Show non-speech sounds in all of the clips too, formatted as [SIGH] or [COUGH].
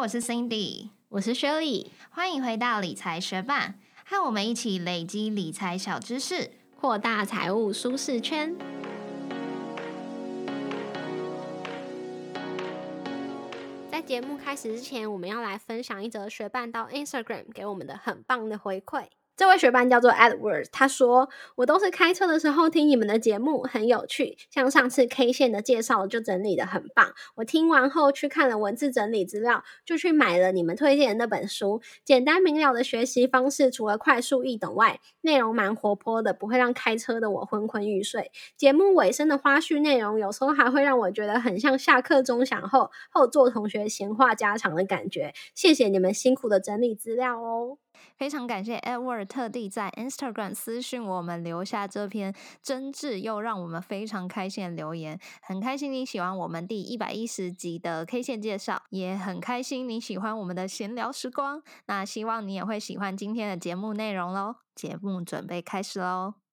我是 Cindy，我是 Shirley，欢迎回到理财学霸，和我们一起累积理财小知识，扩大财务舒适圈。在节目开始之前，我们要来分享一则学伴到 Instagram 给我们的很棒的回馈。这位学伴叫做 Edward，他说：“我都是开车的时候听你们的节目，很有趣。像上次 K 线的介绍就整理的很棒。我听完后去看了文字整理资料，就去买了你们推荐的那本书。简单明了的学习方式，除了快速易懂外，内容蛮活泼的，不会让开车的我昏昏欲睡。节目尾声的花絮内容，有时候还会让我觉得很像下课钟响后后座同学闲话家常的感觉。谢谢你们辛苦的整理资料哦。”非常感谢 Edward 特地在 Instagram 私讯我们，留下这篇真挚又让我们非常开心的留言。很开心你喜欢我们第一百一十集的 K 线介绍，也很开心你喜欢我们的闲聊时光。那希望你也会喜欢今天的节目内容喽。节目准备开始喽。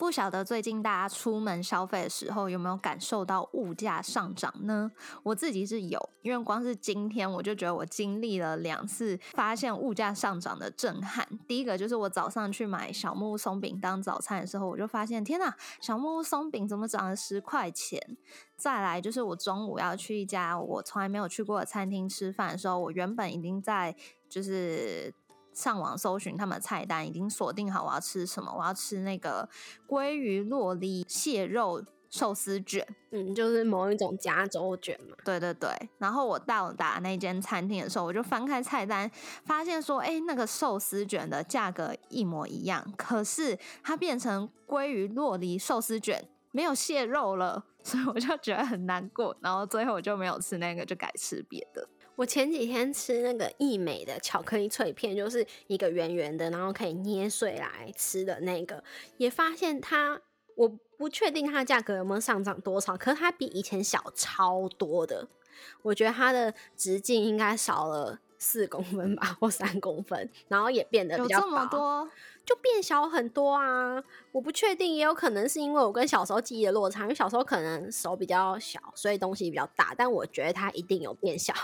不晓得最近大家出门消费的时候有没有感受到物价上涨呢？我自己是有，因为光是今天我就觉得我经历了两次发现物价上涨的震撼。第一个就是我早上去买小木屋松饼当早餐的时候，我就发现天呐，小木屋松饼怎么涨了十块钱？再来就是我中午要去一家我从来没有去过的餐厅吃饭的时候，我原本已经在就是。上网搜寻他们的菜单，已经锁定好我要吃什么。我要吃那个鲑鱼洛梨蟹肉寿司卷，嗯，就是某一种加州卷嘛。对对对。然后我到达那间餐厅的时候，我就翻开菜单，发现说，哎，那个寿司卷的价格一模一样，可是它变成鲑鱼洛梨寿司卷，没有蟹肉了，所以我就觉得很难过。然后最后我就没有吃那个，就改吃别的。我前几天吃那个益美的巧克力脆片，就是一个圆圆的，然后可以捏碎来吃的那个，也发现它，我不确定它的价格有没有上涨多少，可是它比以前小超多的。我觉得它的直径应该少了四公分吧，或三公分，然后也变得比较薄，就变小很多啊！我不确定，也有可能是因为我跟小时候记忆的落差，因为小时候可能手比较小，所以东西比较大，但我觉得它一定有变小。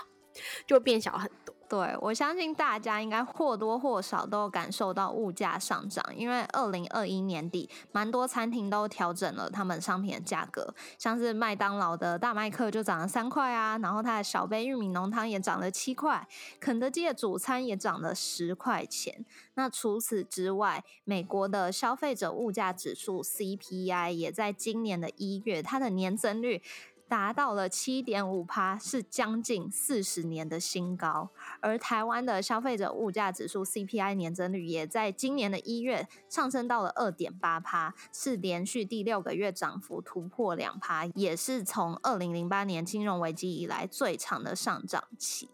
就变小很多。对我相信大家应该或多或少都感受到物价上涨，因为二零二一年底，蛮多餐厅都调整了他们商品的价格，像是麦当劳的大麦克就涨了三块啊，然后它的小杯玉米浓汤也涨了七块，肯德基的主餐也涨了十块钱。那除此之外，美国的消费者物价指数 CPI 也在今年的一月，它的年增率。达到了七点五趴，是将近四十年的新高。而台湾的消费者物价指数 CPI 年增率也在今年的一月上升到了二点八趴，是连续第六个月涨幅突破两趴，也是从二零零八年金融危机以来最长的上涨期。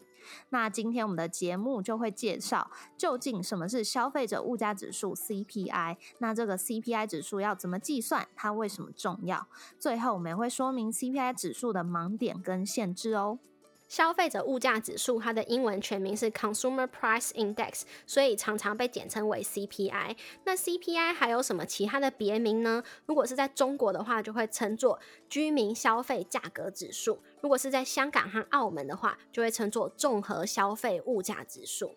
那今天我们的节目就会介绍究竟什么是消费者物价指数 CPI，那这个 CPI 指数要怎么计算，它为什么重要？最后我们也会说明 CPI 指数的盲点跟限制哦。消费者物价指数，它的英文全名是 Consumer Price Index，所以常常被简称为 CPI。那 CPI 还有什么其他的别名呢？如果是在中国的话，就会称作居民消费价格指数；如果是在香港和澳门的话，就会称作综合消费物价指数。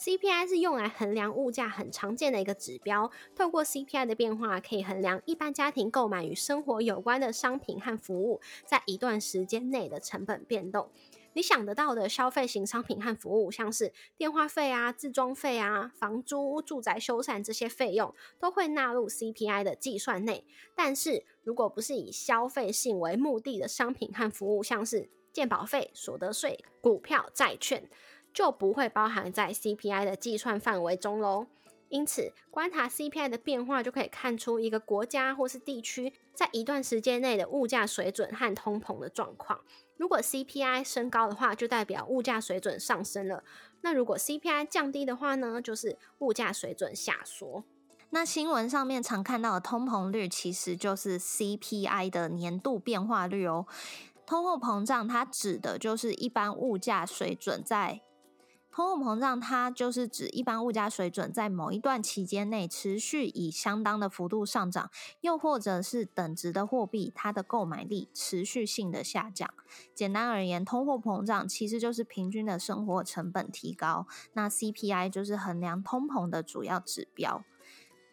CPI 是用来衡量物价很常见的一个指标。透过 CPI 的变化，可以衡量一般家庭购买与生活有关的商品和服务在一段时间内的成本变动。你想得到的消费型商品和服务，像是电话费啊、自装费啊、房租、住宅修缮这些费用，都会纳入 CPI 的计算内。但是，如果不是以消费性为目的的商品和服务，像是健保费、所得税、股票、债券，就不会包含在 CPI 的计算范围中喽。因此，观察 CPI 的变化，就可以看出一个国家或是地区在一段时间内的物价水准和通膨的状况。如果 CPI 升高的话，就代表物价水准上升了；那如果 CPI 降低的话呢，就是物价水准下缩。那新闻上面常看到的通膨率，其实就是 CPI 的年度变化率哦。通货膨胀它指的就是一般物价水准在。通货膨胀它就是指一般物价水准在某一段期间内持续以相当的幅度上涨，又或者是等值的货币它的购买力持续性的下降。简单而言，通货膨胀其实就是平均的生活成本提高，那 CPI 就是衡量通膨的主要指标。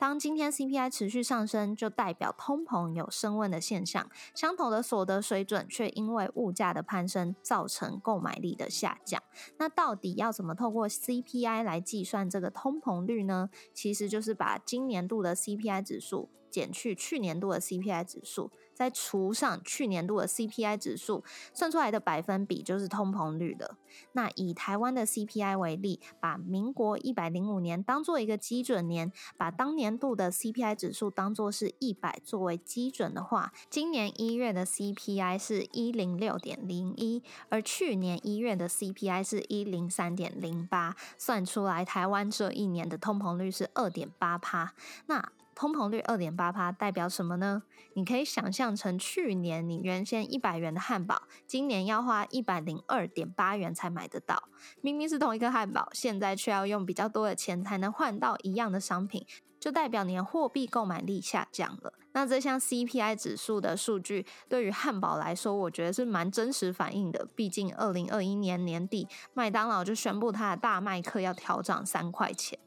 当今天 CPI 持续上升，就代表通膨有升温的现象。相同的所得水准，却因为物价的攀升，造成购买力的下降。那到底要怎么透过 CPI 来计算这个通膨率呢？其实就是把今年度的 CPI 指数减去去年度的 CPI 指数。再除上去年度的 CPI 指数，算出来的百分比就是通膨率了。那以台湾的 CPI 为例，把民国一百零五年当做一个基准年，把当年度的 CPI 指数当做是一百作为基准的话，今年一月的 CPI 是一零六点零一，而去年一月的 CPI 是一零三点零八，算出来台湾这一年的通膨率是二点八帕。那通膨率二点八帕代表什么呢？你可以想象成去年你原先一百元的汉堡，今年要花一百零二点八元才买得到。明明是同一个汉堡，现在却要用比较多的钱才能换到一样的商品，就代表你的货币购买力下降了。那这项 CPI 指数的数据对于汉堡来说，我觉得是蛮真实反映的。毕竟二零二一年年底，麦当劳就宣布它的大麦克要调涨三块钱。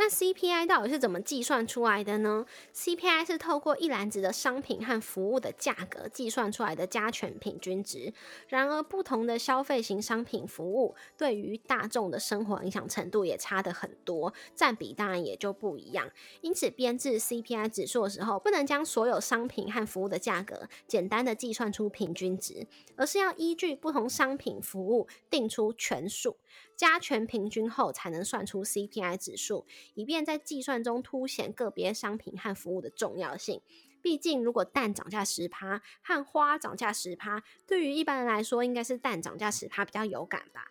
那 CPI 到底是怎么计算出来的呢？CPI 是透过一篮子的商品和服务的价格计算出来的加权平均值。然而，不同的消费型商品服务对于大众的生活影响程度也差得很多，占比当然也就不一样。因此，编制 CPI 指数的时候，不能将所有商品和服务的价格简单的计算出平均值，而是要依据不同商品服务定出权数。加权平均后才能算出 CPI 指数，以便在计算中凸显个别商品和服务的重要性。毕竟，如果蛋涨价十趴和花涨价十趴，对于一般人来说，应该是蛋涨价十趴比较有感吧。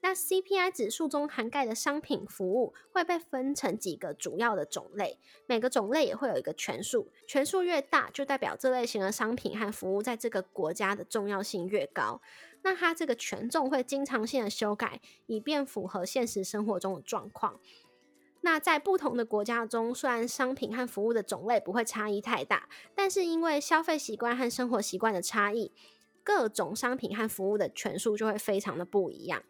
那 CPI 指数中涵盖的商品服务会被分成几个主要的种类，每个种类也会有一个权数，权数越大，就代表这类型的商品和服务在这个国家的重要性越高。那它这个权重会经常性的修改，以便符合现实生活中的状况。那在不同的国家中，虽然商品和服务的种类不会差异太大，但是因为消费习惯和生活习惯的差异，各种商品和服务的权数就会非常的不一样。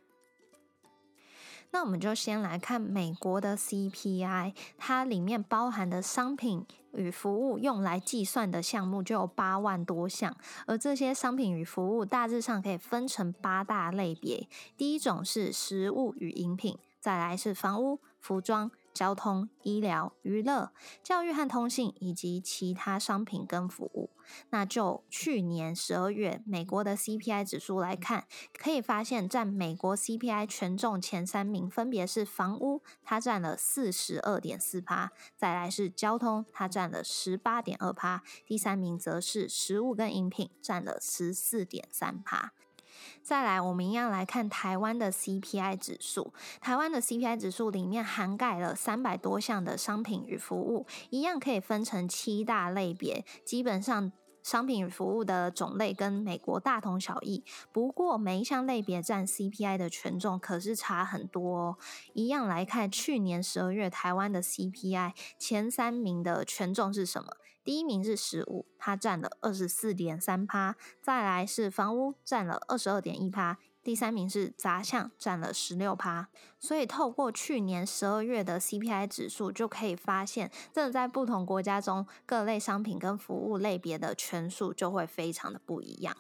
那我们就先来看美国的 CPI，它里面包含的商品与服务用来计算的项目就有八万多项，而这些商品与服务大致上可以分成八大类别。第一种是食物与饮品，再来是房屋、服装。交通、医疗、娱乐、教育和通信，以及其他商品跟服务。那就去年十二月美国的 CPI 指数来看，可以发现占美国 CPI 权重前三名分别是房屋，它占了四十二点四趴；再来是交通，它占了十八点二趴；第三名则是食物跟饮品，占了十四点三趴。再来，我们一样来看台湾的 CPI 指数。台湾的 CPI 指数里面涵盖了三百多项的商品与服务，一样可以分成七大类别。基本上，商品服务的种类跟美国大同小异。不过，每一项类别占 CPI 的权重可是差很多哦。一样来看，去年十二月台湾的 CPI 前三名的权重是什么？第一名是食物，它占了二十四点三趴；再来是房屋，占了二十二点一趴；第三名是杂项，占了十六趴。所以透过去年十二月的 CPI 指数，就可以发现，真的在不同国家中，各类商品跟服务类别的权数就会非常的不一样。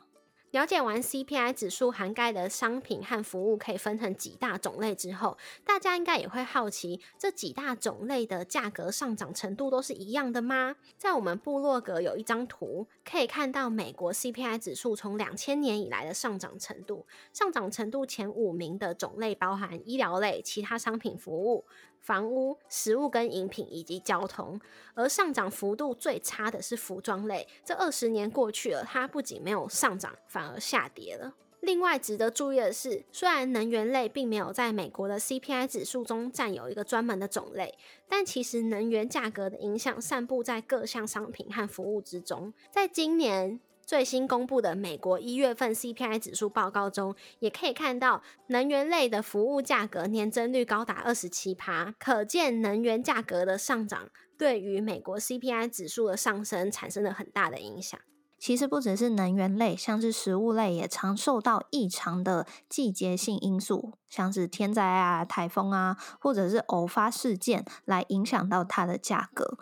了解完 CPI 指数涵盖的商品和服务可以分成几大种类之后，大家应该也会好奇，这几大种类的价格上涨程度都是一样的吗？在我们部落格有一张图，可以看到美国 CPI 指数从两千年以来的上涨程度。上涨程度前五名的种类包含医疗类、其他商品服务。房屋、食物跟饮品以及交通，而上涨幅度最差的是服装类。这二十年过去了，它不仅没有上涨，反而下跌了。另外值得注意的是，虽然能源类并没有在美国的 CPI 指数中占有一个专门的种类，但其实能源价格的影响散布在各项商品和服务之中。在今年。最新公布的美国一月份 CPI 指数报告中，也可以看到能源类的服务价格年增率高达二十七趴，可见能源价格的上涨对于美国 CPI 指数的上升产生了很大的影响。其实不只是能源类，像是食物类也常受到异常的季节性因素，像是天灾啊、台风啊，或者是偶发事件来影响到它的价格。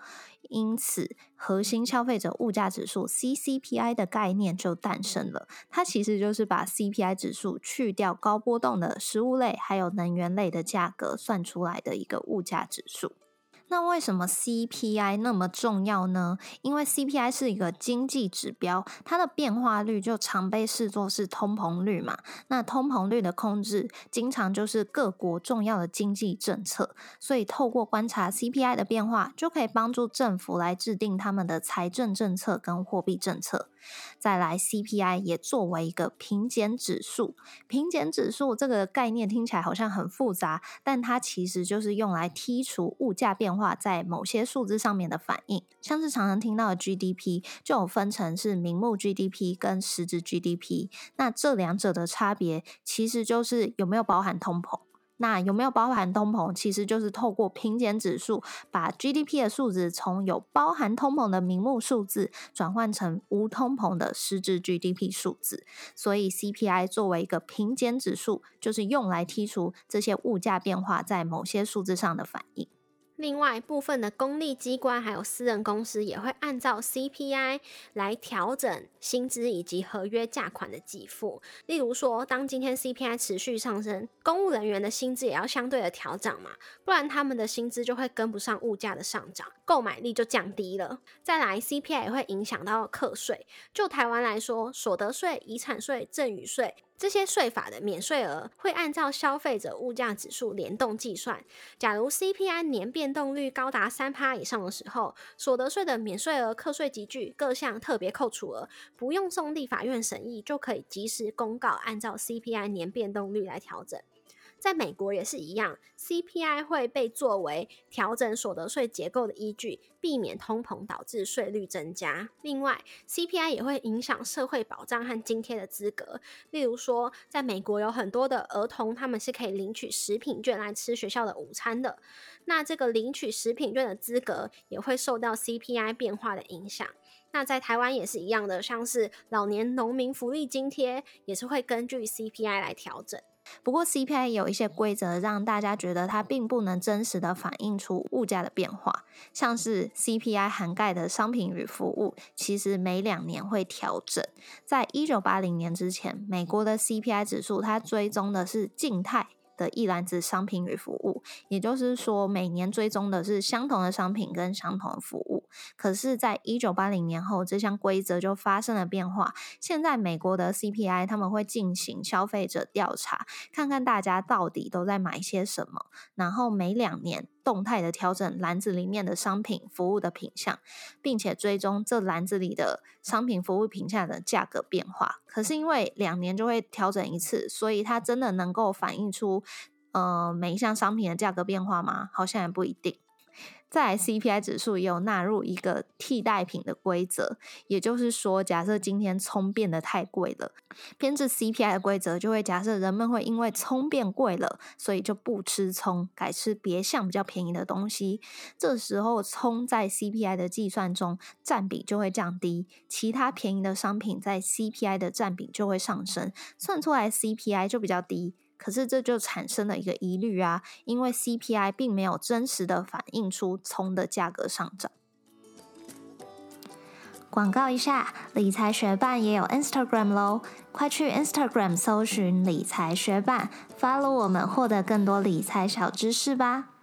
因此，核心消费者物价指数 （CCPI） 的概念就诞生了。它其实就是把 CPI 指数去掉高波动的食物类还有能源类的价格，算出来的一个物价指数。那为什么 CPI 那么重要呢？因为 CPI 是一个经济指标，它的变化率就常被视作是通膨率嘛。那通膨率的控制，经常就是各国重要的经济政策。所以透过观察 CPI 的变化，就可以帮助政府来制定他们的财政政策跟货币政策。再来，CPI 也作为一个平减指数。平减指数这个概念听起来好像很复杂，但它其实就是用来剔除物价变化在某些数字上面的反应。像是常常听到的 GDP，就有分成是名目 GDP 跟实质 GDP。那这两者的差别，其实就是有没有包含通膨。那有没有包含通膨？其实就是透过平减指数，把 GDP 的数值从有包含通膨的名目数字，转换成无通膨的实质 GDP 数字。所以 CPI 作为一个平减指数，就是用来剔除这些物价变化在某些数字上的反应。另外，部分的公立机关还有私人公司也会按照 CPI 来调整薪资以及合约价款的给付。例如说，当今天 CPI 持续上升，公务人员的薪资也要相对的调整嘛，不然他们的薪资就会跟不上物价的上涨，购买力就降低了。再来，CPI 也会影响到课税。就台湾来说，所得税、遗产税、赠与税。这些税法的免税额会按照消费者物价指数联动计算。假如 CPI 年变动率高达三趴以上的时候，所得税的免税额、课税集聚各项特别扣除额，不用送立法院审议，就可以及时公告，按照 CPI 年变动率来调整。在美国也是一样，CPI 会被作为调整所得税结构的依据，避免通膨导致税率增加。另外，CPI 也会影响社会保障和津贴的资格。例如说，在美国有很多的儿童，他们是可以领取食品券来吃学校的午餐的。那这个领取食品券的资格也会受到 CPI 变化的影响。那在台湾也是一样的，像是老年农民福利津贴，也是会根据 CPI 来调整。不过，CPI 有一些规则，让大家觉得它并不能真实的反映出物价的变化。像是 CPI 涵盖的商品与服务，其实每两年会调整。在一九八零年之前，美国的 CPI 指数它追踪的是静态。的一篮子商品与服务，也就是说，每年追踪的是相同的商品跟相同的服务。可是，在一九八零年后，这项规则就发生了变化。现在，美国的 CPI 他们会进行消费者调查，看看大家到底都在买些什么，然后每两年动态的调整篮子里面的商品服务的品相，并且追踪这篮子里的商品服务品项的价格变化。可是，因为两年就会调整一次，所以它真的能够反映出。呃，每一项商品的价格变化吗？好像也不一定。在 CPI 指数也有纳入一个替代品的规则，也就是说，假设今天葱变得太贵了，编制 CPI 的规则就会假设人们会因为葱变贵了，所以就不吃葱，改吃别项比较便宜的东西。这时候，葱在 CPI 的计算中占比就会降低，其他便宜的商品在 CPI 的占比就会上升，算出来 CPI 就比较低。可是这就产生了一个疑虑啊，因为 CPI 并没有真实的反映出葱的价格上涨。广告一下，理财学办也有 Instagram 喽，快去 Instagram 搜寻理财学办，follow 我们，获得更多理财小知识吧。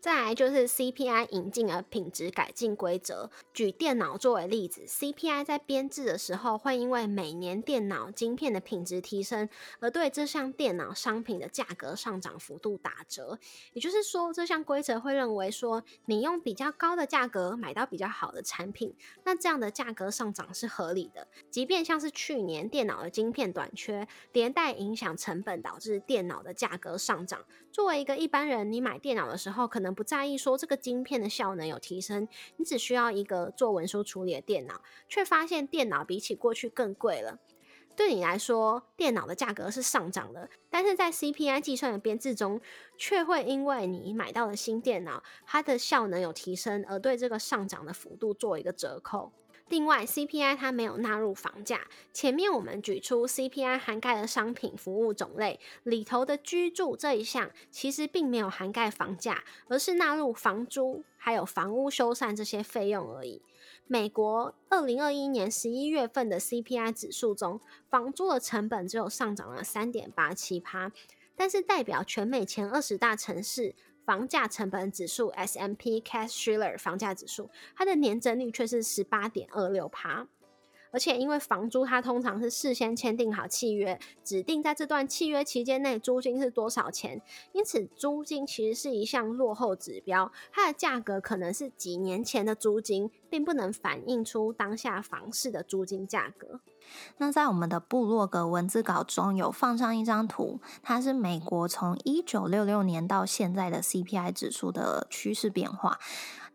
再来就是 CPI 引进了品质改进规则。举电脑作为例子，CPI 在编制的时候，会因为每年电脑晶片的品质提升，而对这项电脑商品的价格上涨幅度打折。也就是说，这项规则会认为说，你用比较高的价格买到比较好的产品，那这样的价格上涨是合理的。即便像是去年电脑的晶片短缺，连带影响成本，导致电脑的价格上涨。作为一个一般人，你买电脑的时候，可能不在意说这个晶片的效能有提升，你只需要一个做文书处理的电脑，却发现电脑比起过去更贵了。对你来说，电脑的价格是上涨的，但是在 CPI 计算的编制中，却会因为你买到了新电脑，它的效能有提升，而对这个上涨的幅度做一个折扣。另外，CPI 它没有纳入房价。前面我们举出 CPI 涵盖的商品服务种类里头的居住这一项，其实并没有涵盖房价，而是纳入房租还有房屋修缮这些费用而已。美国二零二一年十一月份的 CPI 指数中，房租的成本只有上涨了三点八七趴，但是代表全美前二十大城市。房价成本指数 S M P Cash Shiller 房价指数，它的年增率却是十八点二六趴。而且，因为房租它通常是事先签订好契约，指定在这段契约期间内租金是多少钱，因此租金其实是一项落后指标，它的价格可能是几年前的租金，并不能反映出当下房市的租金价格。那在我们的部落格文字稿中有放上一张图，它是美国从一九六六年到现在的 CPI 指数的趋势变化。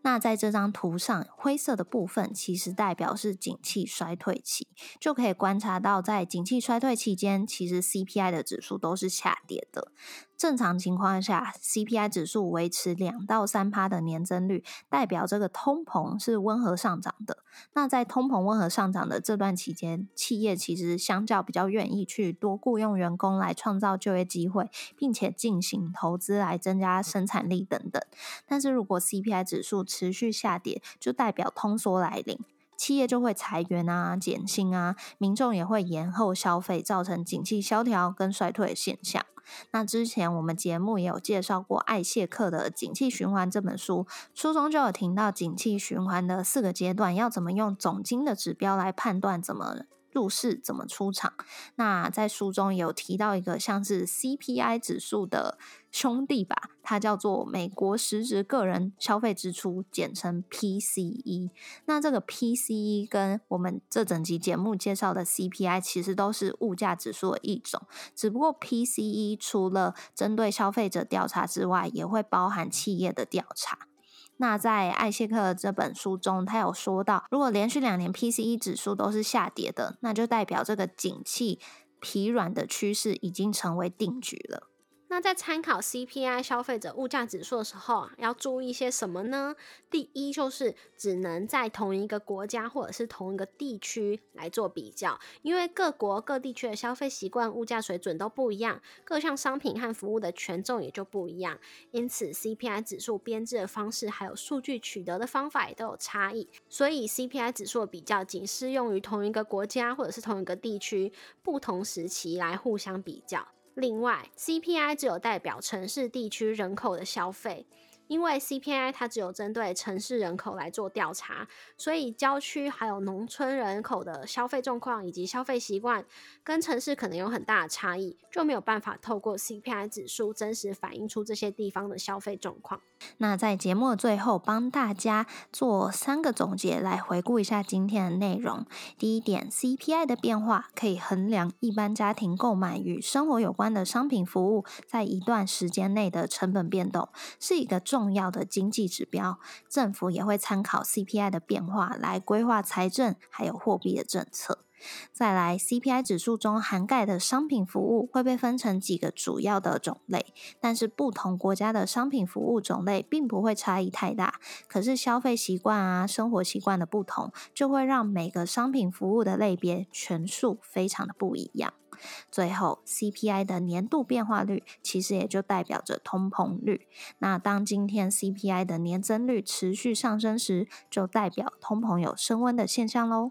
那在这张图上，灰色的部分其实代表是景气衰退期，就可以观察到，在景气衰退期间，其实 CPI 的指数都是下跌的。正常情况下，CPI 指数维持两到三趴的年增率，代表这个通膨是温和上涨的。那在通膨温和上涨的这段期间，企业其实相较比较愿意去多雇佣员工来创造就业机会，并且进行投资来增加生产力等等。但是如果 CPI 指数持续下跌，就代表通缩来临，企业就会裁员啊、减薪啊，民众也会延后消费，造成景气萧条跟衰退现象。那之前我们节目也有介绍过艾谢克的《景气循环》这本书，书中就有提到景气循环的四个阶段，要怎么用总经的指标来判断怎么。入市怎么出场？那在书中有提到一个像是 CPI 指数的兄弟吧，它叫做美国实质个人消费支出，简称 PCE。那这个 PCE 跟我们这整集节目介绍的 CPI 其实都是物价指数的一种，只不过 PCE 除了针对消费者调查之外，也会包含企业的调查。那在艾谢克这本书中，他有说到，如果连续两年 PCE 指数都是下跌的，那就代表这个景气疲软的趋势已经成为定局了。那在参考 CPI 消费者物价指数的时候啊，要注意一些什么呢？第一就是只能在同一个国家或者是同一个地区来做比较，因为各国各地区的消费习惯、物价水准都不一样，各项商品和服务的权重也就不一样，因此 CPI 指数编制的方式还有数据取得的方法也都有差异。所以 CPI 指数的比较仅适用于同一个国家或者是同一个地区不同时期来互相比较。另外，CPI 只有代表城市地区人口的消费。因为 CPI 它只有针对城市人口来做调查，所以郊区还有农村人口的消费状况以及消费习惯，跟城市可能有很大的差异，就没有办法透过 CPI 指数真实反映出这些地方的消费状况。那在节目的最后，帮大家做三个总结，来回顾一下今天的内容。第一点，CPI 的变化可以衡量一般家庭购买与生活有关的商品服务在一段时间内的成本变动，是一个。重要的经济指标，政府也会参考 CPI 的变化来规划财政还有货币的政策。再来，CPI 指数中涵盖的商品服务会被分成几个主要的种类，但是不同国家的商品服务种类并不会差异太大。可是消费习惯啊、生活习惯的不同，就会让每个商品服务的类别权数非常的不一样。最后，CPI 的年度变化率其实也就代表着通膨率。那当今天 CPI 的年增率持续上升时，就代表通膨有升温的现象喽。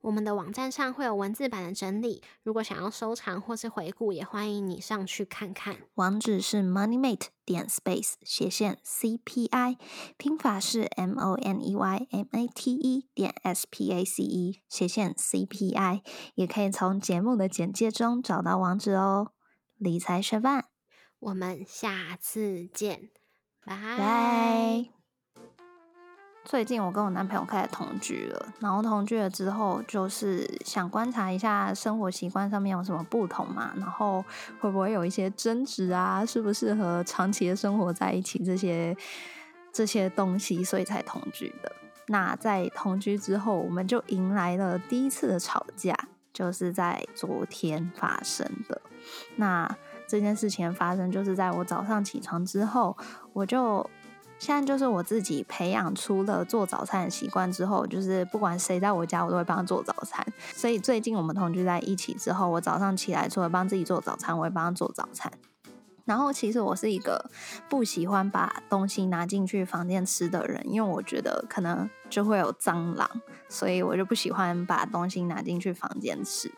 我们的网站上会有文字版的整理，如果想要收藏或是回顾，也欢迎你上去看看。网址是 moneymate 点 space 斜线 CPI，拼法是 M O N E Y M A T E 点 S P A C E 斜线 CPI，也可以从节目的简介中找到网址哦。理财学办，我们下次见，拜拜。最近我跟我男朋友开始同居了，然后同居了之后，就是想观察一下生活习惯上面有什么不同嘛，然后会不会有一些争执啊，适不适合长期的生活在一起这些这些东西，所以才同居的。那在同居之后，我们就迎来了第一次的吵架，就是在昨天发生的。那这件事情发生就是在我早上起床之后，我就。现在就是我自己培养出了做早餐的习惯之后，就是不管谁在我家，我都会帮他做早餐。所以最近我们同居在一起之后，我早上起来除了帮自己做早餐，我会帮他做早餐。然后其实我是一个不喜欢把东西拿进去房间吃的人，因为我觉得可能就会有蟑螂，所以我就不喜欢把东西拿进去房间吃。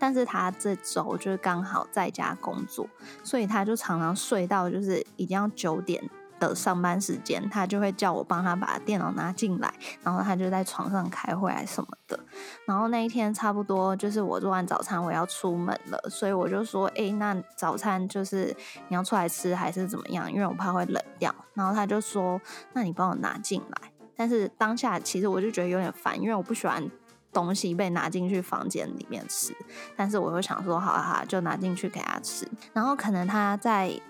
但是他这周就是刚好在家工作，所以他就常常睡到就是已经要九点。的上班时间，他就会叫我帮他把电脑拿进来，然后他就在床上开会啊什么的。然后那一天差不多就是我做完早餐我要出门了，所以我就说：“哎，那早餐就是你要出来吃还是怎么样？因为我怕会冷掉。”然后他就说：“那你帮我拿进来。”但是当下其实我就觉得有点烦，因为我不喜欢东西被拿进去房间里面吃。但是我又想说：“好啊好，就拿进去给他吃。”然后可能他在。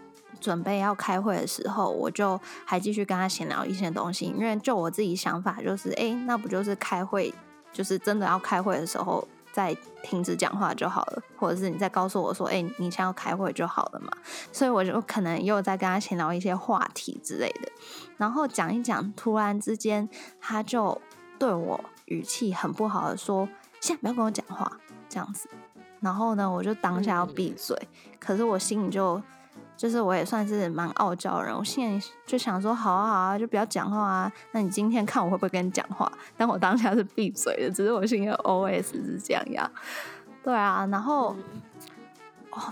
准备要开会的时候，我就还继续跟他闲聊一些东西，因为就我自己想法就是，哎，那不就是开会，就是真的要开会的时候再停止讲话就好了，或者是你再告诉我说，哎，你先要开会就好了嘛。所以我就可能又在跟他闲聊一些话题之类的，然后讲一讲，突然之间他就对我语气很不好的说，现在不要跟我讲话这样子。然后呢，我就当下要闭嘴，可是我心里就。就是我也算是蛮傲娇的人，我现在就想说，好啊好啊，就不要讲话啊。那你今天看我会不会跟你讲话？[LAUGHS] 但我当下是闭嘴的，只是我心里 O S 是这样呀。对啊，然后。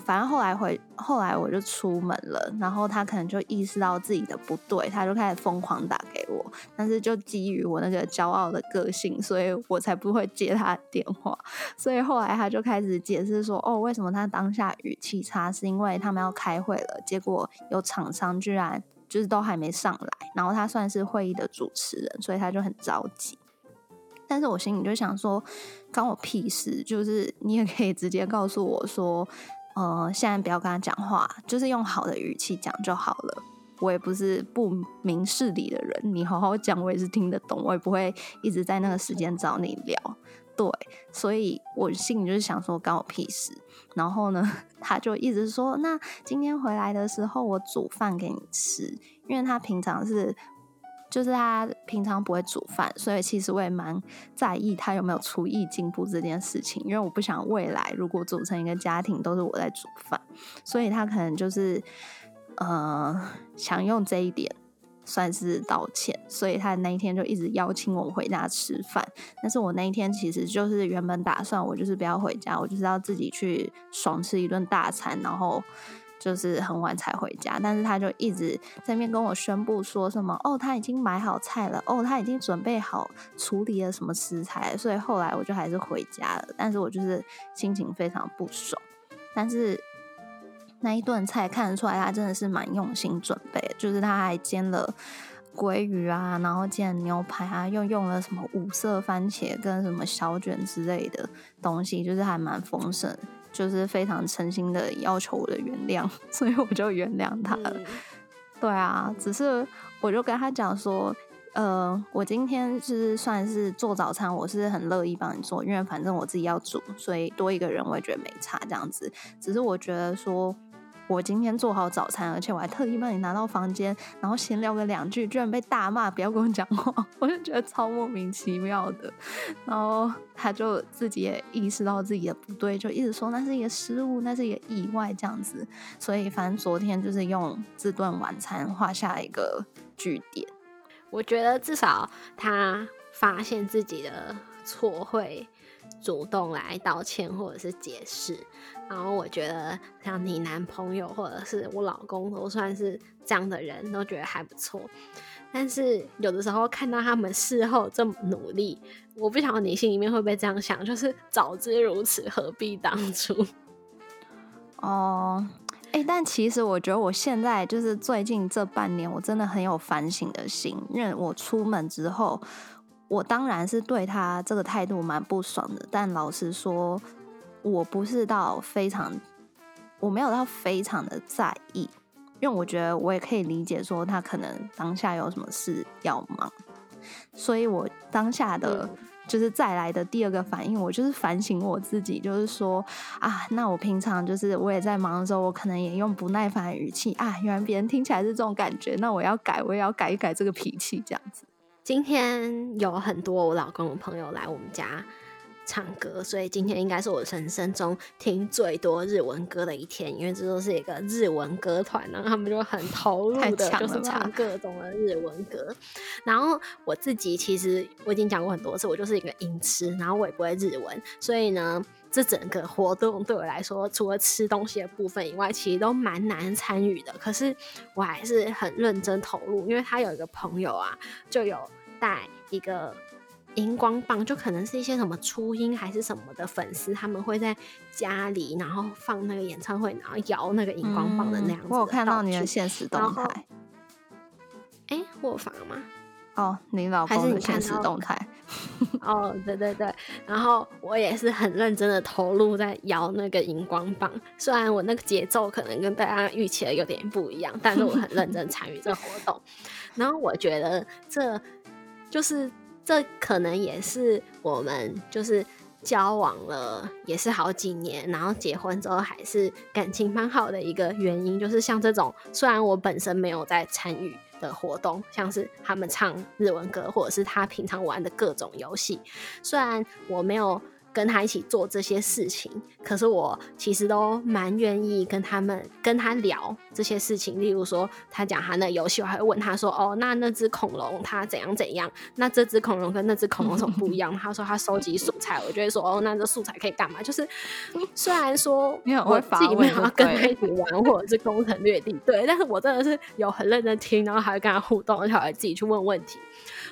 反正后来回后来我就出门了，然后他可能就意识到自己的不对，他就开始疯狂打给我。但是就基于我那个骄傲的个性，所以我才不会接他电话。所以后来他就开始解释说：“哦，为什么他当下语气差？是因为他们要开会了，结果有厂商居然就是都还没上来，然后他算是会议的主持人，所以他就很着急。但是我心里就想说，关我屁事！就是你也可以直接告诉我说。”呃，现在不要跟他讲话，就是用好的语气讲就好了。我也不是不明事理的人，你好好讲，我也是听得懂，我也不会一直在那个时间找你聊。对，所以我心里就是想说，关我屁事。然后呢，[LAUGHS] 他就一直说，那今天回来的时候，我煮饭给你吃，因为他平常是。就是他平常不会煮饭，所以其实我也蛮在意他有没有厨艺进步这件事情。因为我不想未来如果组成一个家庭都是我在煮饭，所以他可能就是呃想用这一点算是道歉。所以他那一天就一直邀请我回家吃饭。但是我那一天其实就是原本打算我就是不要回家，我就是要自己去爽吃一顿大餐，然后。就是很晚才回家，但是他就一直在那边跟我宣布说什么哦，他已经买好菜了，哦，他已经准备好处理了什么食材，所以后来我就还是回家了。但是我就是心情非常不爽。但是那一顿菜看得出来，他真的是蛮用心准备，就是他还煎了鲑鱼啊，然后煎牛排啊，又用了什么五色番茄跟什么小卷之类的东西，就是还蛮丰盛。就是非常诚心的要求我的原谅，[LAUGHS] 所以我就原谅他了。对啊，只是我就跟他讲说，呃，我今天是算是做早餐，我是很乐意帮你做，因为反正我自己要煮，所以多一个人我也觉得没差这样子。只是我觉得说。我今天做好早餐，而且我还特地帮你拿到房间，然后闲聊个两句，居然被大骂，不要跟我讲话，[LAUGHS] 我就觉得超莫名其妙的。然后他就自己也意识到自己的不对，就一直说那是一个失误，那是一个意外这样子。所以反正昨天就是用这顿晚餐画下一个句点。我觉得至少他发现自己的错会主动来道歉或者是解释。然后我觉得像你男朋友或者是我老公都算是这样的人，都觉得还不错。但是有的时候看到他们事后这么努力，我不晓得你心里面会不会这样想，就是早知如此，何必当初？[LAUGHS] 哦，哎，但其实我觉得我现在就是最近这半年，我真的很有反省的心，因为我出门之后，我当然是对他这个态度蛮不爽的，但老实说，我不是到非常，我没有到非常的在意。因为我觉得我也可以理解，说他可能当下有什么事要忙，所以我当下的就是再来的第二个反应，我就是反省我自己，就是说啊，那我平常就是我也在忙的时候，我可能也用不耐烦的语气啊，原来别人听起来是这种感觉，那我要改，我也要改一改这个脾气，这样子。今天有很多我老公的朋友来我们家。唱歌，所以今天应该是我人生中听最多日文歌的一天，因为这都是一个日文歌团，然后他们就很 [LAUGHS] 投入的，就是唱各种的日文歌。然后我自己其实我已经讲过很多次，我就是一个音痴，然后我也不会日文，所以呢，这整个活动对我来说，除了吃东西的部分以外，其实都蛮难参与的。可是我还是很认真投入，因为他有一个朋友啊，就有带一个。荧光棒就可能是一些什么初音还是什么的粉丝，他们会在家里，然后放那个演唱会，然后摇那个荧光棒的那样子。我有看到你的现实动态。哎，我发吗？哦，你老公的现实动态。哦，对对对，然后我也是很认真的投入在摇那个荧光棒，虽然我那个节奏可能跟大家预期的有点不一样，但是我很认真参与这活动。[LAUGHS] 然后我觉得这就是。这可能也是我们就是交往了也是好几年，然后结婚之后还是感情蛮好的一个原因，就是像这种虽然我本身没有在参与的活动，像是他们唱日文歌，或者是他平常玩的各种游戏，虽然我没有。跟他一起做这些事情，可是我其实都蛮愿意跟他们跟他聊这些事情。例如说，他讲他那游戏，我还会问他说：“哦，那那只恐龙它怎样怎样？那这只恐龙跟那只恐龙什么不一样？”他说他收集素材，我就会说：“哦，那这素材可以干嘛？” [LAUGHS] 就是虽然说我自己没有跟他一起玩，或者是攻城略地，[LAUGHS] [LAUGHS] 对，但是我真的是有很认真听，然后还会跟他互动，而且还自己去问问题。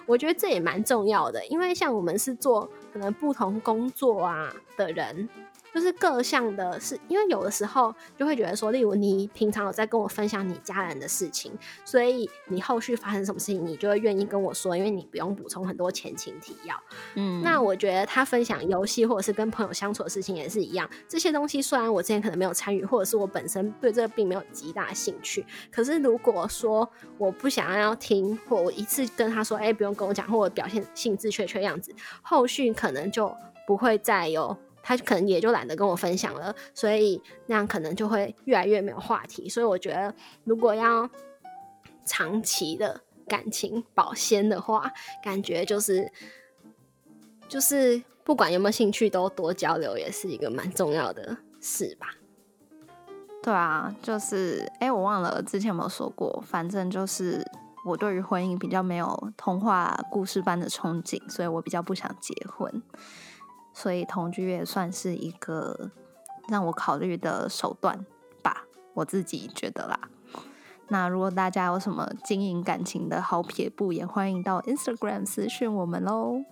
我觉得这也蛮重要的，因为像我们是做可能不同工作啊的人。就是各项的，是因为有的时候就会觉得说，例如你平常有在跟我分享你家人的事情，所以你后续发生什么事情，你就会愿意跟我说，因为你不用补充很多前情提要。嗯，那我觉得他分享游戏或者是跟朋友相处的事情也是一样，这些东西虽然我之前可能没有参与，或者是我本身对这个并没有极大兴趣，可是如果说我不想要听，或我一次跟他说，哎，不用跟我讲，或者表现兴致缺缺样子，后续可能就不会再有。他可能也就懒得跟我分享了，所以那样可能就会越来越没有话题。所以我觉得，如果要长期的感情保鲜的话，感觉就是就是不管有没有兴趣，都多交流也是一个蛮重要的事吧。对啊，就是哎，我忘了之前有没有说过，反正就是我对于婚姻比较没有童话故事般的憧憬，所以我比较不想结婚。所以同居也算是一个让我考虑的手段吧，我自己觉得啦。那如果大家有什么经营感情的好撇步，也欢迎到 Instagram 私讯我们喽。